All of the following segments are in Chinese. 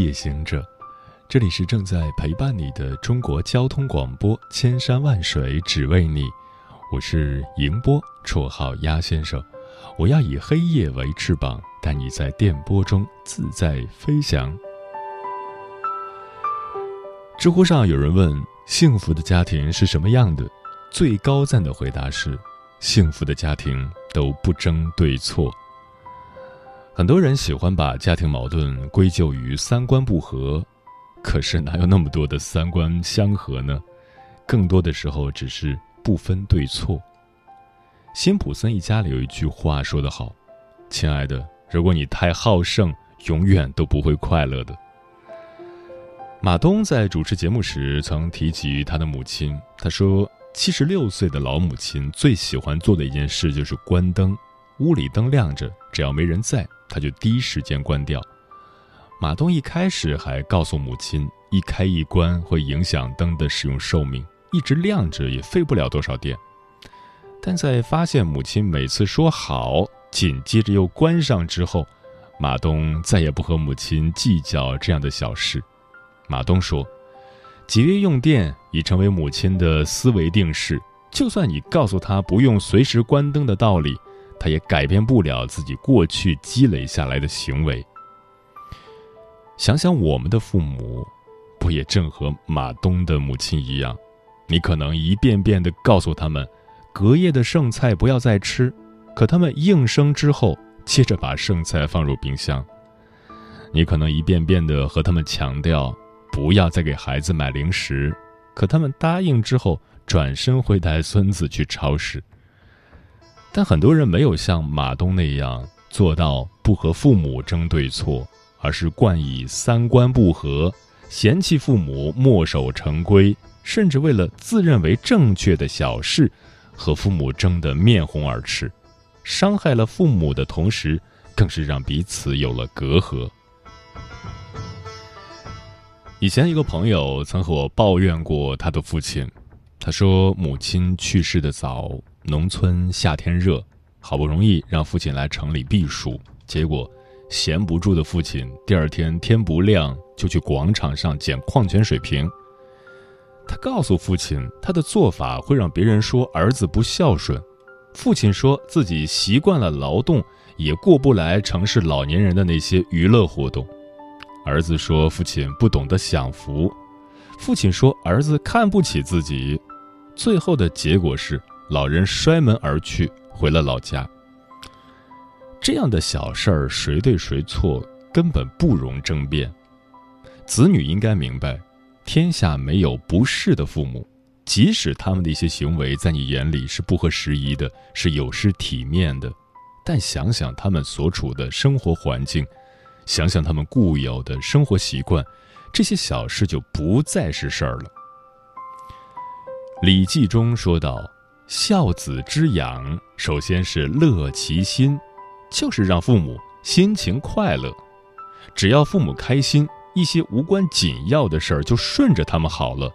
夜行者，这里是正在陪伴你的中国交通广播，千山万水只为你，我是迎波，绰号鸭先生，我要以黑夜为翅膀，带你在电波中自在飞翔。知乎上有人问：幸福的家庭是什么样的？最高赞的回答是：幸福的家庭都不争对错。很多人喜欢把家庭矛盾归咎于三观不合，可是哪有那么多的三观相合呢？更多的时候只是不分对错。辛普森一家里有一句话说得好：“亲爱的，如果你太好胜，永远都不会快乐的。”马东在主持节目时曾提及他的母亲，他说：“七十六岁的老母亲最喜欢做的一件事就是关灯，屋里灯亮着，只要没人在。”他就第一时间关掉。马东一开始还告诉母亲，一开一关会影响灯的使用寿命，一直亮着也费不了多少电。但在发现母亲每次说好，紧接着又关上之后，马东再也不和母亲计较这样的小事。马东说：“节约用电已成为母亲的思维定式，就算你告诉他不用随时关灯的道理。”他也改变不了自己过去积累下来的行为。想想我们的父母，不也正和马东的母亲一样？你可能一遍遍地告诉他们，隔夜的剩菜不要再吃，可他们应声之后，接着把剩菜放入冰箱。你可能一遍遍地和他们强调，不要再给孩子买零食，可他们答应之后，转身会带孙子去超市。但很多人没有像马东那样做到不和父母争对错，而是惯以三观不合、嫌弃父母墨守成规，甚至为了自认为正确的小事和父母争得面红耳赤，伤害了父母的同时，更是让彼此有了隔阂。以前一个朋友曾和我抱怨过他的父亲，他说母亲去世的早。农村夏天热，好不容易让父亲来城里避暑，结果闲不住的父亲第二天天不亮就去广场上捡矿泉水瓶。他告诉父亲，他的做法会让别人说儿子不孝顺。父亲说自己习惯了劳动，也过不来城市老年人的那些娱乐活动。儿子说父亲不懂得享福，父亲说儿子看不起自己。最后的结果是。老人摔门而去，回了老家。这样的小事儿，谁对谁错，根本不容争辩。子女应该明白，天下没有不是的父母，即使他们的一些行为在你眼里是不合时宜的，是有失体面的，但想想他们所处的生活环境，想想他们固有的生活习惯，这些小事就不再是事儿了。《礼记》中说道。孝子之养，首先是乐其心，就是让父母心情快乐。只要父母开心，一些无关紧要的事儿就顺着他们好了。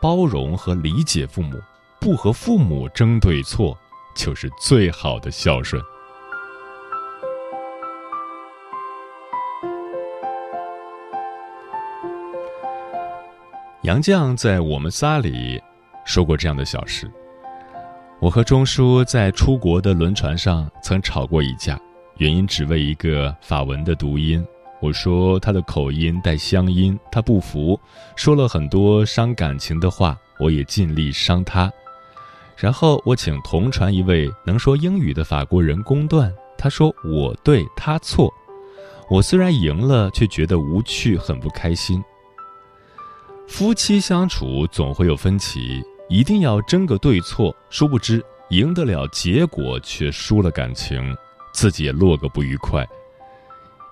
包容和理解父母，不和父母争对错，就是最好的孝顺。杨绛在《我们仨》里说过这样的小事。我和钟叔在出国的轮船上曾吵过一架，原因只为一个法文的读音。我说他的口音带乡音，他不服，说了很多伤感情的话，我也尽力伤他。然后我请同船一位能说英语的法国人公断，他说我对他错。我虽然赢了，却觉得无趣，很不开心。夫妻相处总会有分歧。一定要争个对错，殊不知赢得了结果，却输了感情，自己也落个不愉快。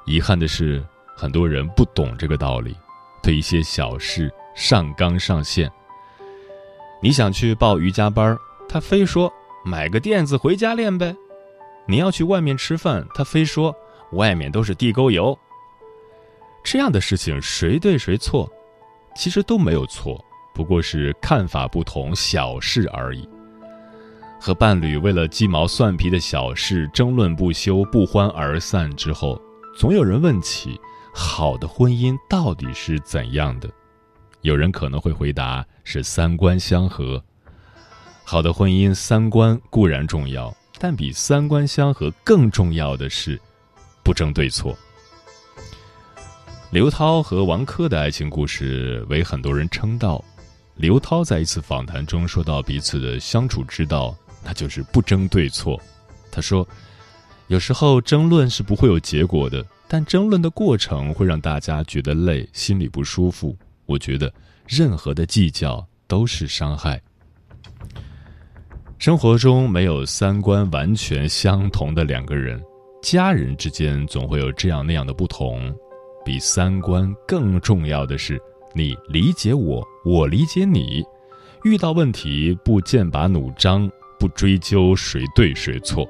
遗憾的是，很多人不懂这个道理，对一些小事上纲上线。你想去报瑜伽班，他非说买个垫子回家练呗；你要去外面吃饭，他非说外面都是地沟油。这样的事情谁对谁错？其实都没有错，不过是看法不同，小事而已。和伴侣为了鸡毛蒜皮的小事争论不休、不欢而散之后，总有人问起好的婚姻到底是怎样的。有人可能会回答是三观相合。好的婚姻，三观固然重要，但比三观相合更重要的是不争对错。刘涛和王珂的爱情故事为很多人称道。刘涛在一次访谈中说到彼此的相处之道，那就是不争对错。他说：“有时候争论是不会有结果的，但争论的过程会让大家觉得累，心里不舒服。”我觉得，任何的计较都是伤害。生活中没有三观完全相同的两个人，家人之间总会有这样那样的不同。比三观更重要的是，你理解我，我理解你。遇到问题不剑拔弩张，不追究谁对谁错。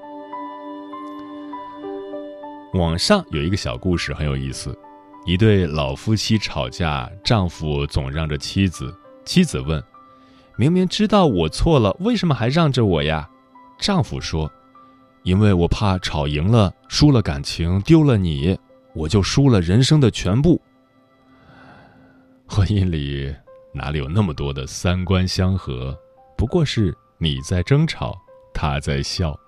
网上有一个小故事很有意思。一对老夫妻吵架，丈夫总让着妻子。妻子问：“明明知道我错了，为什么还让着我呀？”丈夫说：“因为我怕吵赢了，输了感情，丢了你，我就输了人生的全部。”婚姻里哪里有那么多的三观相合？不过是你在争吵，他在笑。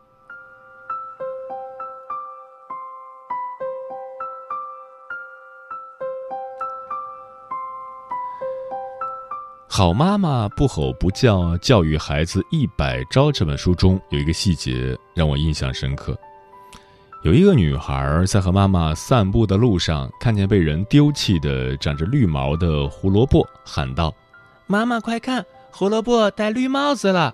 好妈妈不吼不叫教育孩子一百招这本书中有一个细节让我印象深刻。有一个女孩在和妈妈散步的路上，看见被人丢弃的长着绿毛的胡萝卜，喊道：“妈妈快看，胡萝卜戴绿帽子了！”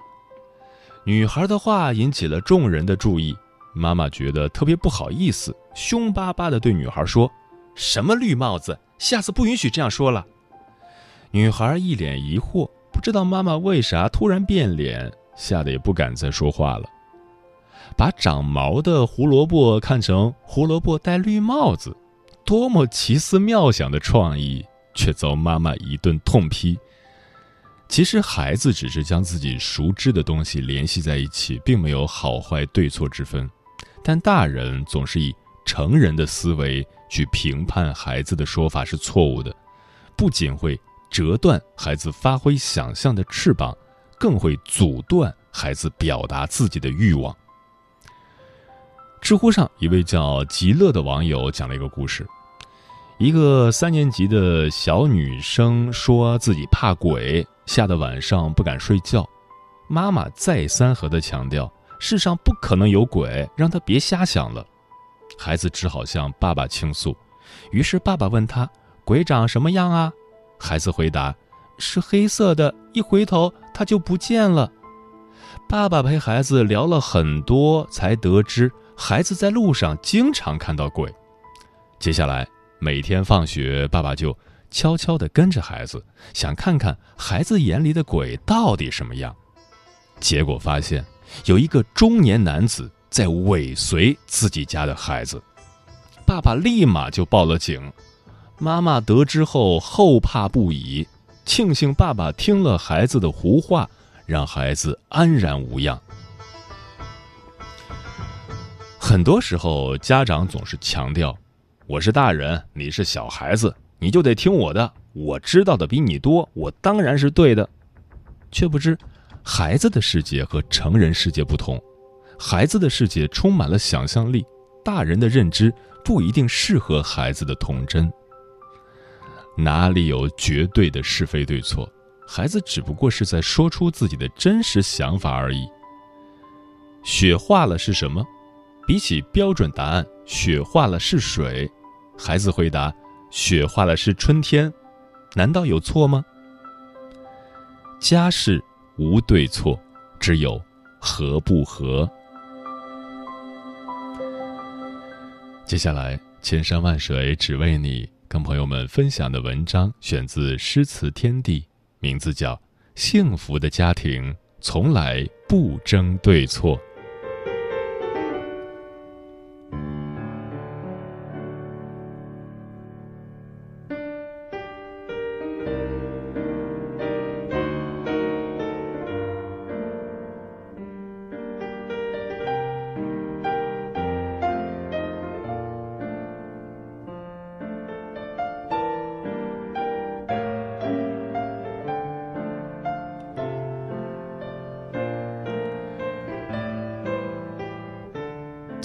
女孩的话引起了众人的注意，妈妈觉得特别不好意思，凶巴巴地对女孩说：“什么绿帽子？下次不允许这样说了。”女孩一脸疑惑，不知道妈妈为啥突然变脸，吓得也不敢再说话了。把长毛的胡萝卜看成胡萝卜戴绿帽子，多么奇思妙想的创意，却遭妈妈一顿痛批。其实孩子只是将自己熟知的东西联系在一起，并没有好坏对错之分，但大人总是以成人的思维去评判孩子的说法是错误的，不仅会。折断孩子发挥想象的翅膀，更会阻断孩子表达自己的欲望。知乎上一位叫极乐的网友讲了一个故事：一个三年级的小女生说自己怕鬼，吓得晚上不敢睡觉。妈妈再三和她强调，世上不可能有鬼，让她别瞎想了。孩子只好向爸爸倾诉，于是爸爸问他：“鬼长什么样啊？”孩子回答：“是黑色的，一回头他就不见了。”爸爸陪孩子聊了很多，才得知孩子在路上经常看到鬼。接下来每天放学，爸爸就悄悄地跟着孩子，想看看孩子眼里的鬼到底什么样。结果发现有一个中年男子在尾随自己家的孩子，爸爸立马就报了警。妈妈得知后后怕不已，庆幸爸爸听了孩子的胡话，让孩子安然无恙。很多时候，家长总是强调：“我是大人，你是小孩子，你就得听我的。我知道的比你多，我当然是对的。”却不知，孩子的世界和成人世界不同，孩子的世界充满了想象力，大人的认知不一定适合孩子的童真。哪里有绝对的是非对错？孩子只不过是在说出自己的真实想法而已。雪化了是什么？比起标准答案，雪化了是水。孩子回答：雪化了是春天。难道有错吗？家事无对错，只有合不合。接下来，千山万水只为你。跟朋友们分享的文章选自《诗词天地》，名字叫《幸福的家庭从来不争对错》。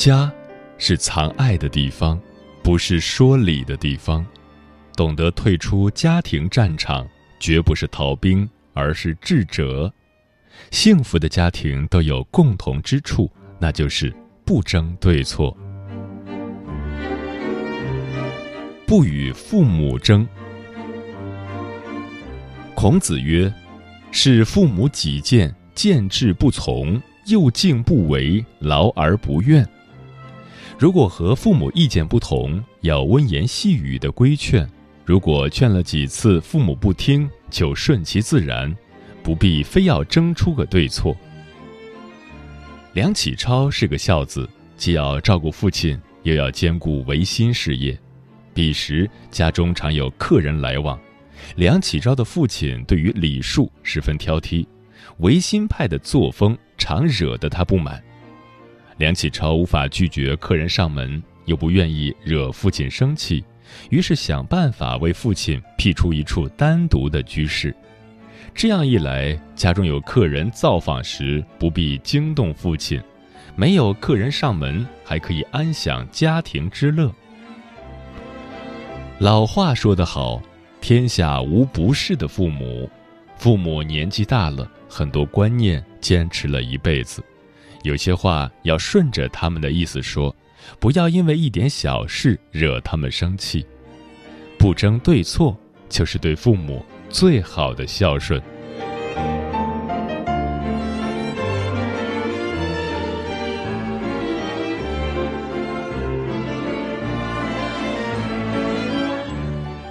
家，是藏爱的地方，不是说理的地方。懂得退出家庭战场，绝不是逃兵，而是智者。幸福的家庭都有共同之处，那就是不争对错，不与父母争。孔子曰：“是父母己见，见志不从，又敬不为，劳而不怨。”如果和父母意见不同，要温言细语的规劝；如果劝了几次父母不听，就顺其自然，不必非要争出个对错。梁启超是个孝子，既要照顾父亲，又要兼顾维新事业。彼时家中常有客人来往，梁启超的父亲对于礼数十分挑剔，维新派的作风常惹得他不满。梁启超无法拒绝客人上门，又不愿意惹父亲生气，于是想办法为父亲辟出一处单独的居室。这样一来，家中有客人造访时不必惊动父亲，没有客人上门还可以安享家庭之乐。老话说得好：“天下无不是的父母。”父母年纪大了，很多观念坚持了一辈子。有些话要顺着他们的意思说，不要因为一点小事惹他们生气。不争对错，就是对父母最好的孝顺。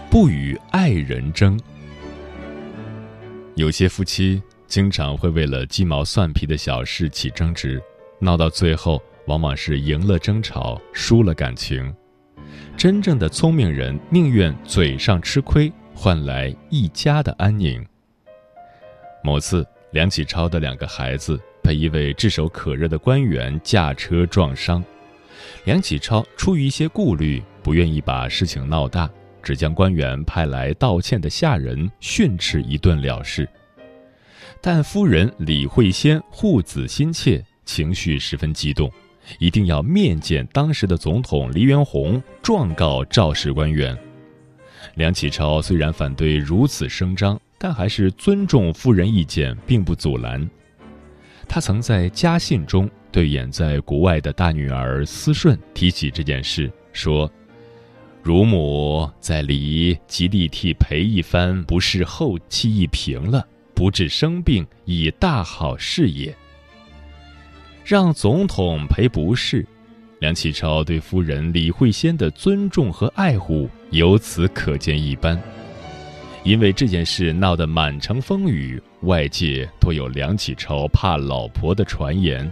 不与爱人争。有些夫妻。经常会为了鸡毛蒜皮的小事起争执，闹到最后往往是赢了争吵，输了感情。真正的聪明人宁愿嘴上吃亏，换来一家的安宁。某次，梁启超的两个孩子被一位炙手可热的官员驾车撞伤，梁启超出于一些顾虑，不愿意把事情闹大，只将官员派来道歉的下人训斥一顿了事。但夫人李惠仙护子心切，情绪十分激动，一定要面见当时的总统黎元洪，状告肇事官员。梁启超虽然反对如此声张，但还是尊重夫人意见，并不阻拦。他曾在家信中对远在国外的大女儿思顺提起这件事，说：“乳母在离极力替赔一番，不是后期一平了。”不治生病，以大好事也。让总统赔不是，梁启超对夫人李惠仙的尊重和爱护由此可见一斑。因为这件事闹得满城风雨，外界都有梁启超怕老婆的传言。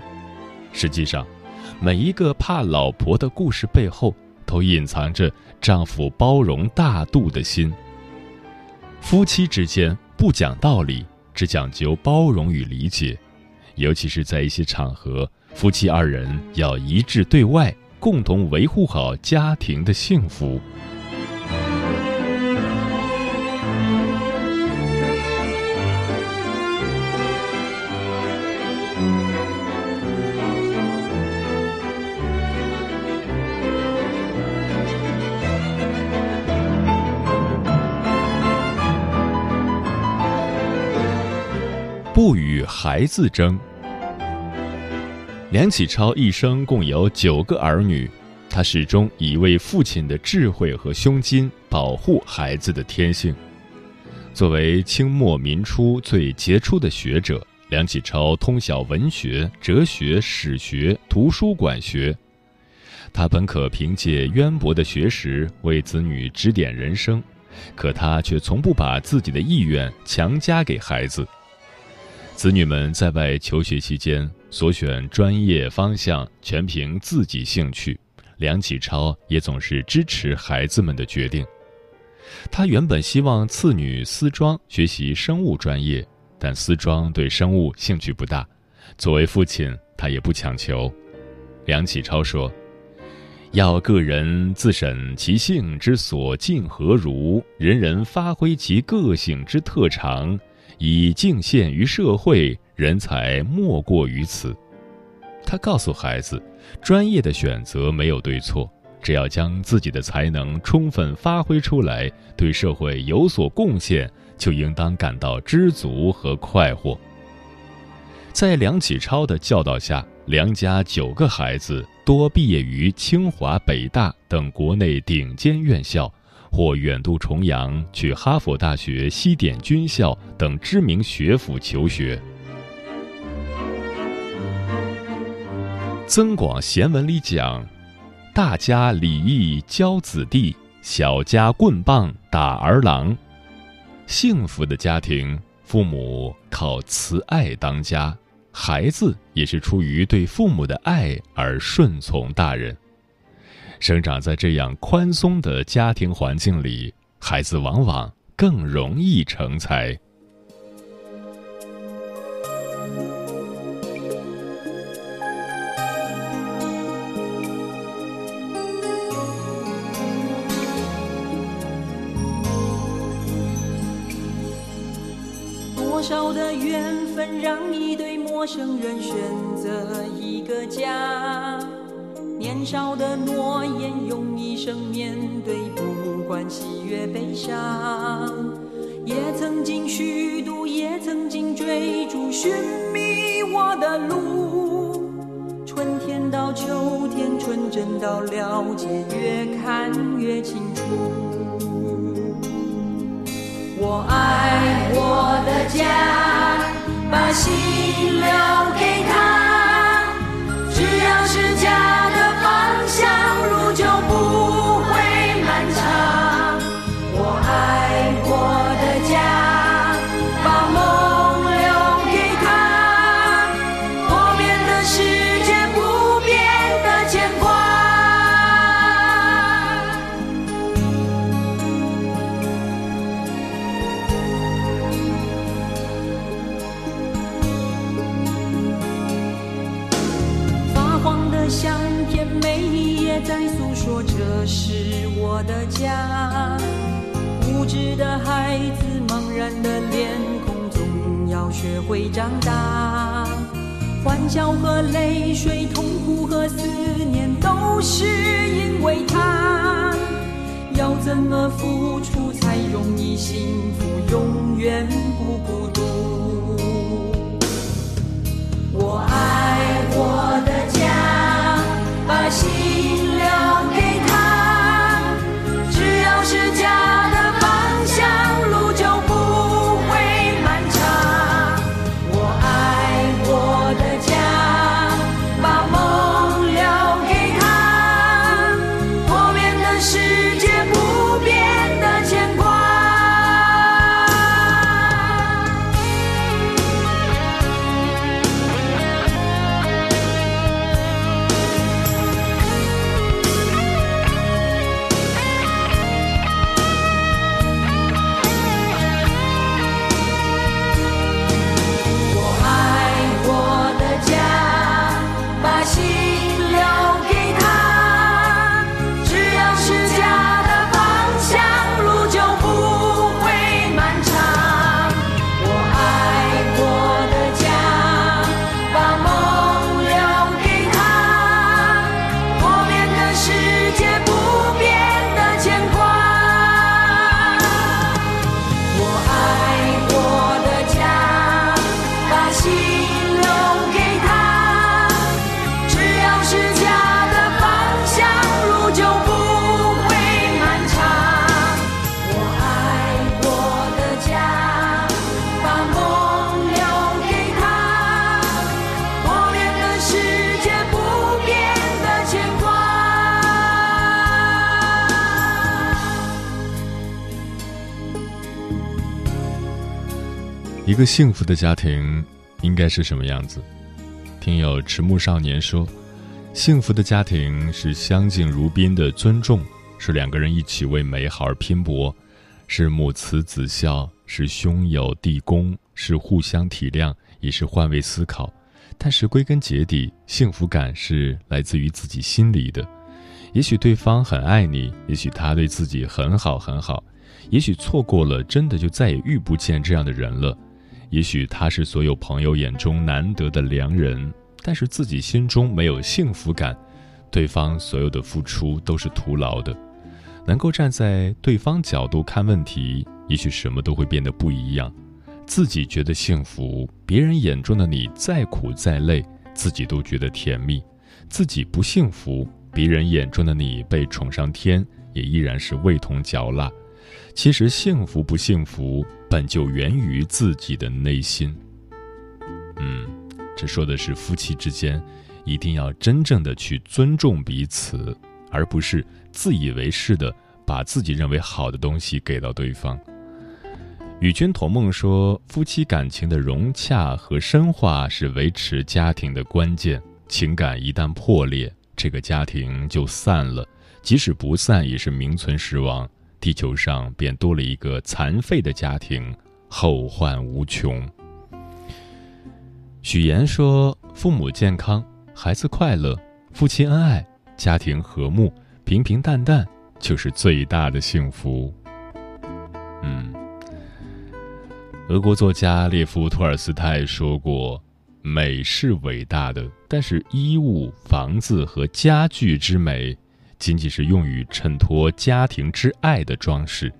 实际上，每一个怕老婆的故事背后，都隐藏着丈夫包容大度的心。夫妻之间不讲道理。只讲究包容与理解，尤其是在一些场合，夫妻二人要一致对外，共同维护好家庭的幸福。不与孩子争。梁启超一生共有九个儿女，他始终以为父亲的智慧和胸襟保护孩子的天性。作为清末民初最杰出的学者，梁启超通晓文学、哲学、史学、图书馆学。他本可凭借渊博的学识为子女指点人生，可他却从不把自己的意愿强加给孩子。子女们在外求学期间所选专业方向全凭自己兴趣，梁启超也总是支持孩子们的决定。他原本希望次女思庄学习生物专业，但思庄对生物兴趣不大，作为父亲，他也不强求。梁启超说。要个人自审其性之所敬何如，人人发挥其个性之特长，以敬献于社会，人才莫过于此。他告诉孩子，专业的选择没有对错，只要将自己的才能充分发挥出来，对社会有所贡献，就应当感到知足和快活。在梁启超的教导下，梁家九个孩子。多毕业于清华、北大等国内顶尖院校，或远渡重洋去哈佛大学、西点军校等知名学府求学。增广贤文里讲：“大家礼义教子弟，小家棍棒打儿郎。”幸福的家庭，父母靠慈爱当家。孩子也是出于对父母的爱而顺从大人。生长在这样宽松的家庭环境里，孩子往往更容易成才。多少的缘分让一对陌生人选择一个家？年少的诺言用一生面对，不管喜悦悲伤。也曾经虚度，也曾经追逐，寻觅我的路。春天到秋天，纯真到了解，越看越清楚。我爱我的家，把心留长大。欢笑和泪水，痛苦和思念，都是因为他。要怎么付出才容易幸福，永远不孤独？我爱我的家，把心一个幸福的家庭应该是什么样子？听友迟暮少年说，幸福的家庭是相敬如宾的尊重，是两个人一起为美好而拼搏，是母慈子孝，是兄友弟恭，是互相体谅，也是换位思考。但是归根结底，幸福感是来自于自己心里的。也许对方很爱你，也许他对自己很好很好，也许错过了，真的就再也遇不见这样的人了。也许他是所有朋友眼中难得的良人，但是自己心中没有幸福感，对方所有的付出都是徒劳的。能够站在对方角度看问题，也许什么都会变得不一样。自己觉得幸福，别人眼中的你再苦再累，自己都觉得甜蜜；自己不幸福，别人眼中的你被宠上天，也依然是味同嚼蜡。其实幸福不幸福，本就源于自己的内心。嗯，这说的是夫妻之间一定要真正的去尊重彼此，而不是自以为是的把自己认为好的东西给到对方。与君同梦说，夫妻感情的融洽和深化是维持家庭的关键。情感一旦破裂，这个家庭就散了；即使不散，也是名存实亡。地球上便多了一个残废的家庭，后患无穷。许岩说：“父母健康，孩子快乐，夫妻恩爱，家庭和睦，平平淡淡，就是最大的幸福。”嗯，俄国作家列夫·托尔斯泰说过：“美是伟大的，但是衣物、房子和家具之美。”仅仅是用于衬托家庭之爱的装饰，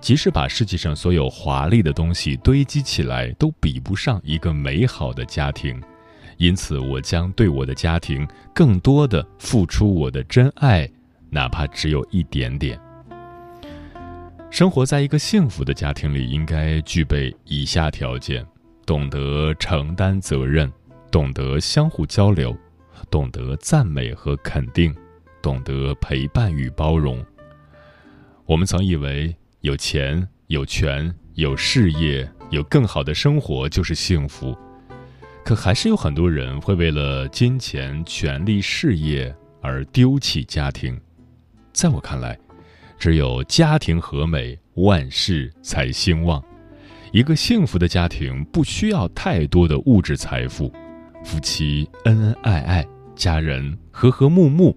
即使把世界上所有华丽的东西堆积起来，都比不上一个美好的家庭。因此，我将对我的家庭更多的付出我的真爱，哪怕只有一点点。生活在一个幸福的家庭里，应该具备以下条件：懂得承担责任，懂得相互交流，懂得赞美和肯定。懂得陪伴与包容。我们曾以为有钱、有权、有事业、有更好的生活就是幸福，可还是有很多人会为了金钱、权力、事业而丢弃家庭。在我看来，只有家庭和美，万事才兴旺。一个幸福的家庭不需要太多的物质财富，夫妻恩恩爱爱，家人和和睦睦。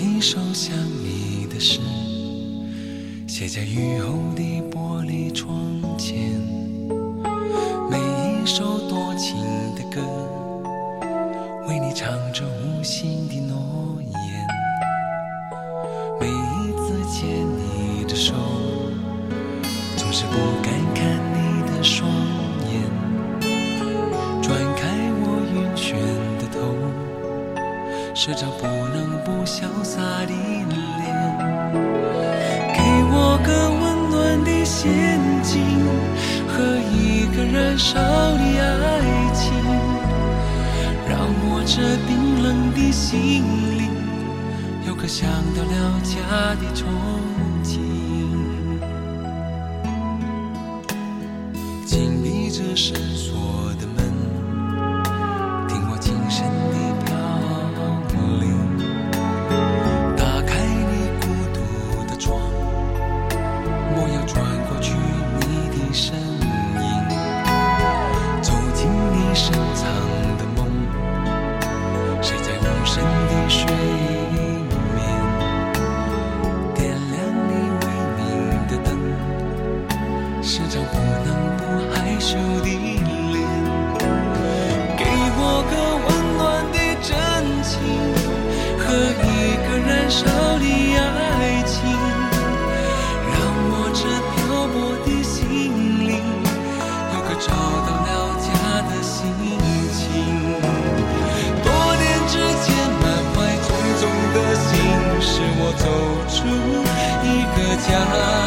一首想你的诗，写在雨后的玻璃窗前；每一首多情的歌，为你唱着无心的诺言；每一次牵你的手，总是不敢看你的双眼，转开我晕眩的头，时常不不。潇洒的脸，给我个温暖的陷阱和一个燃烧的爱情，让我这冰冷的心灵有个想到了家的憧憬。紧闭着深 Sarah.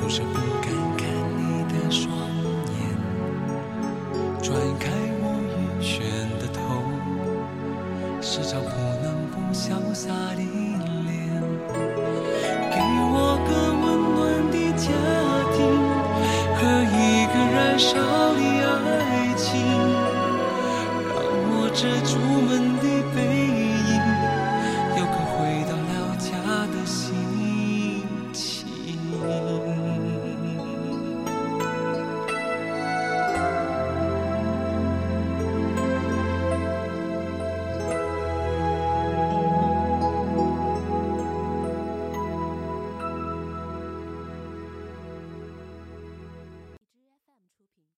总是不敢